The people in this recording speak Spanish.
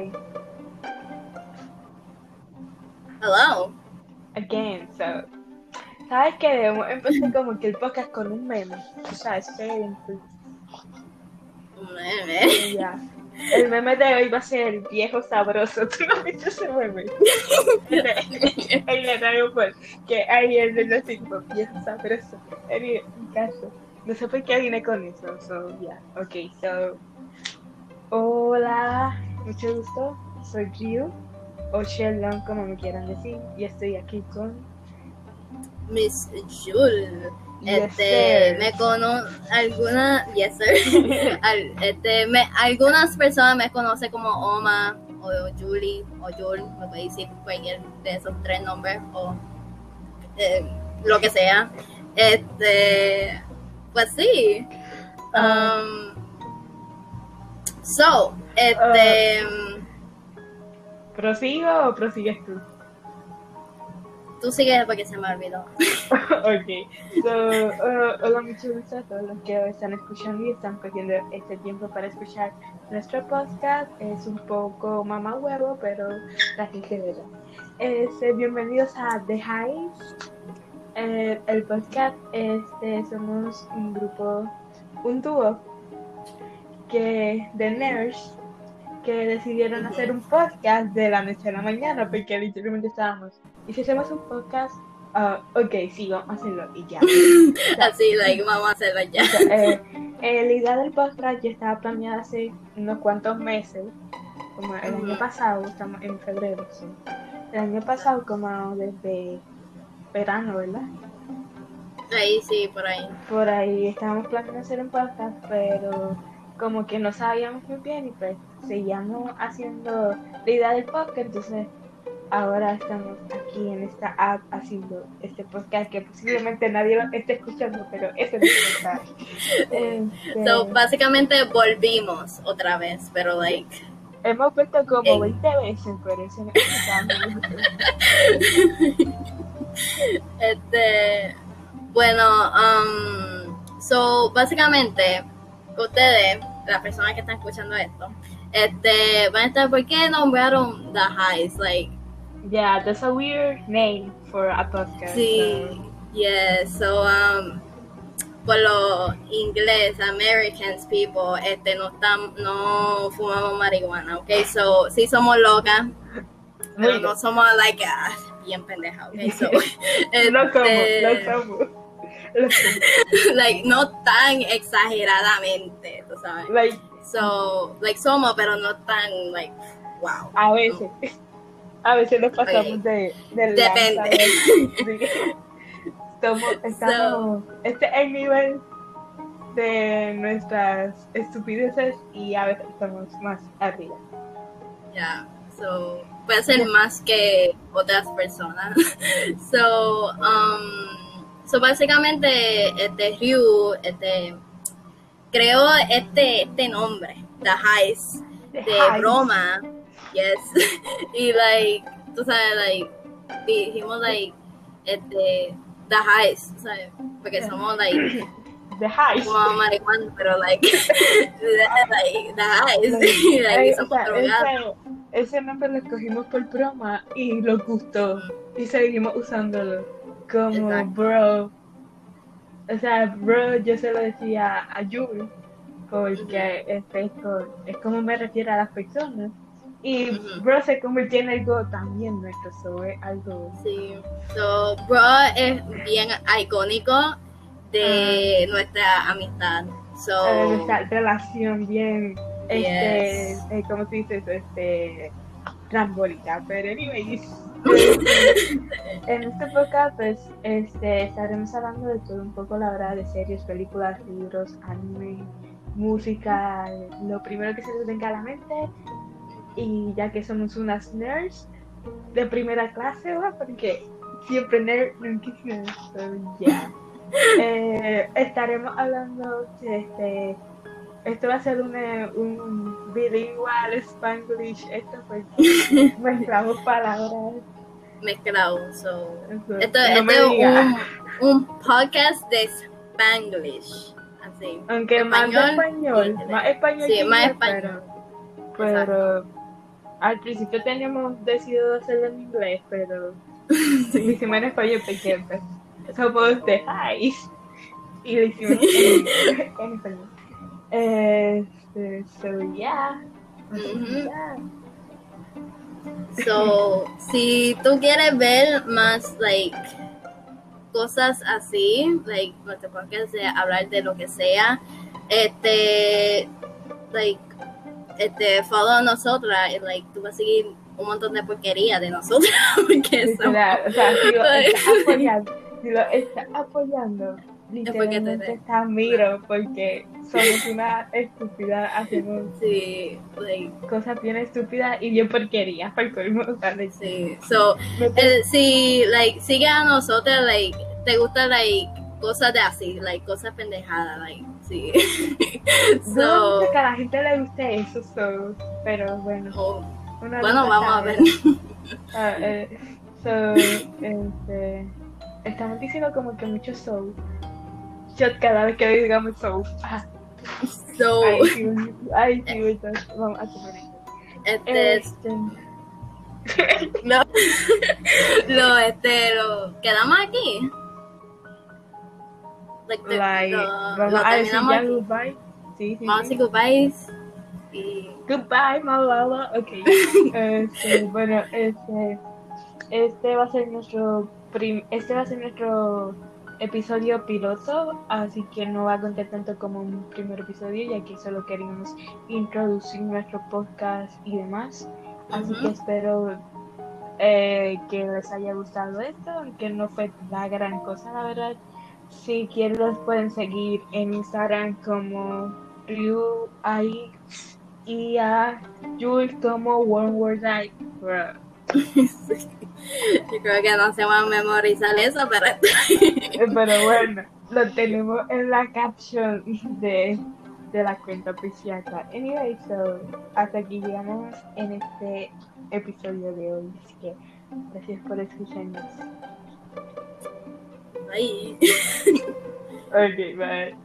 Hi. Hello. Again, so. ¿Sabes qué? Debemos empezar como que el podcast con un meme. O sea, es very Un meme. Ya. El meme de hoy va a ser el viejo sabroso. ¿Tú no has visto ese meme? El de Radio pues, que ahí es de los tipo viejo sabroso. En mi caso. No sé por qué vine con eso. So, yeah. Ok, so. Hola, mucho gusto. Soy Ryu. O Sheldon, como me quieran decir. Y estoy aquí con. Miss. Yes, Este, sir. me cono alguna, yes sir. Al- este, me, algunas personas me conocen como Oma o Julie o Jul, me puede decir cualquier de esos tres nombres o eh, lo que sea. Este, pues sí. Ah. Um, so, este, ¿Prosigo o prosigues tú? tú sigues porque se me olvidó. ok. So, uh, hola, mucho gusto a todos los que están escuchando y están cogiendo este tiempo para escuchar nuestro podcast. Es un poco mamá huevo, pero la gente verá. Este, bienvenidos a The Highs. Eh, el podcast, este, somos un grupo, un dúo que, de nerds que decidieron hacer un podcast de la noche a la mañana porque literalmente estábamos. Y si hacemos un podcast, ah, ok, sí, vamos a hacerlo y ya. Así, like, vamos a hacerlo ya. O sea, eh, eh, la idea del podcast ya estaba planeada hace unos cuantos meses, como el año pasado, estamos en febrero, sí. El año pasado, como desde verano, ¿verdad? Ahí sí, por ahí. Por ahí estábamos planeando hacer un podcast, pero como que no sabíamos muy bien y pues seguíamos haciendo la idea del podcast, entonces ahora estamos aquí en esta app haciendo este podcast que posiblemente nadie lo esté escuchando, pero ese es el podcast. Este, So, básicamente volvimos otra vez, pero like, hemos vuelto como Ey. 20 veces, por eso no este, bueno, um, so, básicamente, ustedes, las personas que están escuchando esto, este, van a estar, ¿por qué nombraron The Highs? Like, Yeah, that's a weird name for a podcast. sí, yeah, so, um, por los inglés, Americans people, este, no están, no fumamos marihuana, ok, so, sí somos locas, pero no somos like ah, bien pendejas, ok, so, No como, este, no somos. like no tan exageradamente, tú sabes. Like, So, like somos, pero no tan like wow. a veces. A veces nos pasamos de, de Depende. Somos, estamos, este es el nivel de nuestras estupideces y a veces estamos más arriba. Yeah. So, puede ser más que otras personas. so, um, so básicamente este Ryu este creó este este nombre, The Highs, de Highs. broma. Yes. y like, tú sabes, like dijimos like este The Highs, ¿sabes? Porque somos like The highs. como marihuana, pero like, like the highs, like, o somos sea, drogados. ese, ese nombre lo escogimos por broma y nos gustó y seguimos usándolo como Exacto. bro. O sea, bro, yo se lo decía a Yuri porque este, es, co- es como me refiero a las personas. Y bro se convirtió en algo también nuestro, so es algo. Sí. So, bro es bien icónico de nuestra amistad. eh, So, nuestra relación bien, este, Yes. eh, ¿cómo se dice eso? Este, trambólica, pero anyways. en este podcast, pues, este, estaremos hablando de todo un poco, la verdad, de series, películas, libros, anime, música, lo primero que se nos venga a la mente. Y ya que somos unas nerds de primera clase, ¿verdad? Porque siempre nerd, nunca nerd, so, ya. Eh, estaremos hablando de este. Esto va a ser una- un bilingual spanglish. Esto pues mezclamos palabras. mezclado. So, Eso, esto, no esto me es un, un podcast de Spanglish. Así. Aunque más español, español, inglés. más español. Sí, más español. Pero, pero al principio teníamos decidido hacerlo en inglés, pero lo hicimos en español pues, somos de high y lo hicimos en, en español. Este, so yeah. So, si tú quieres ver más, like, cosas así, like, nuestro podcast de hablar de lo que sea, este, like, este, follow a nosotras, y, like, tú vas a seguir un montón de porquería de nosotras, porque o sea, si lo está apoyando, si lo está apoyando, literalmente te- está miro porque somos una estúpida, hacemos sí, like, cosas bien estúpidas y bien porquerías para el colmo, sí, so, eh, si, like, sigue a nosotras, like, te gusta, like, cosas de así, like, cosas pendejadas, like, sí. So, mucho que a la gente le guste eso, so, pero bueno. oh, bueno, vamos a ver. Ah, eh, so, este, estamos diciendo como que mucho so. Shot cada vez que digamos so. Ah, So, ay, sí, ay, sí, vamos a tomar esto. este, Este, lo, lo, este, lo quedamos aquí. Like, te- like, lo, vamos lo a decir ya aquí. goodbye. Sí, sí, Vamos a decir goodbyes. Y Goodbye, Malala. Ok. Este, bueno, este, este va a ser nuestro prim- este va a ser nuestro episodio piloto, así que no va a contar tanto como un primer episodio, ya que solo queríamos introducir nuestro podcast y demás. Así que espero eh, que les haya gustado esto, aunque no fue la gran cosa, la verdad. Si quieren, los pueden seguir en Instagram como Ryu Ai y a Jules como One Word Eye. Bro. yo creo que no se va a memorizar eso, pero Pero bueno, lo tenemos en la caption de, de la cuenta oficial. Anyway, so hasta aquí llegamos en este episodio de hoy. Así que gracias por escucharnos. ahí. Ok, bye.